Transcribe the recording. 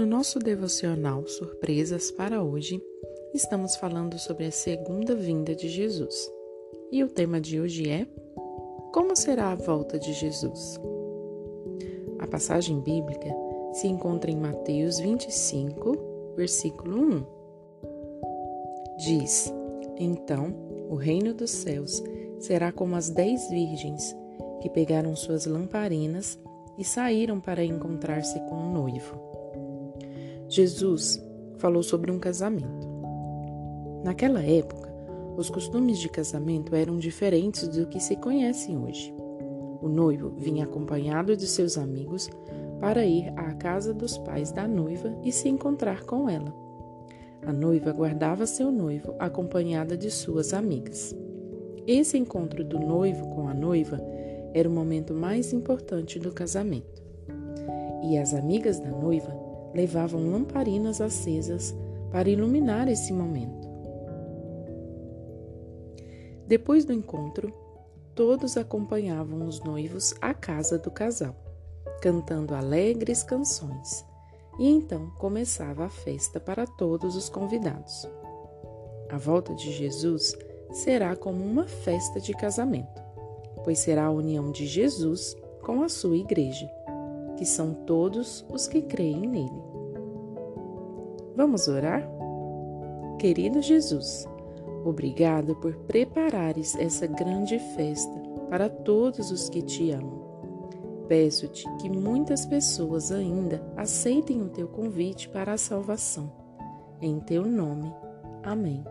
nosso devocional Surpresas para hoje, estamos falando sobre a segunda vinda de Jesus. E o tema de hoje é: Como será a volta de Jesus? A passagem bíblica se encontra em Mateus 25, versículo 1. Diz: Então o reino dos céus será como as dez virgens que pegaram suas lamparinas e saíram para encontrar-se com o noivo. Jesus falou sobre um casamento. Naquela época, os costumes de casamento eram diferentes do que se conhecem hoje. O noivo vinha acompanhado de seus amigos para ir à casa dos pais da noiva e se encontrar com ela. A noiva guardava seu noivo acompanhada de suas amigas. Esse encontro do noivo com a noiva era o momento mais importante do casamento. E as amigas da noiva levavam lamparinas acesas para iluminar esse momento. Depois do encontro, todos acompanhavam os noivos à casa do casal, cantando alegres canções, e então começava a festa para todos os convidados. A volta de Jesus será como uma festa de casamento, pois será a união de Jesus com a sua igreja que são todos os que creem nele. Vamos orar? Querido Jesus, obrigado por preparares essa grande festa para todos os que te amam. Peço-te que muitas pessoas ainda aceitem o teu convite para a salvação. Em teu nome. Amém.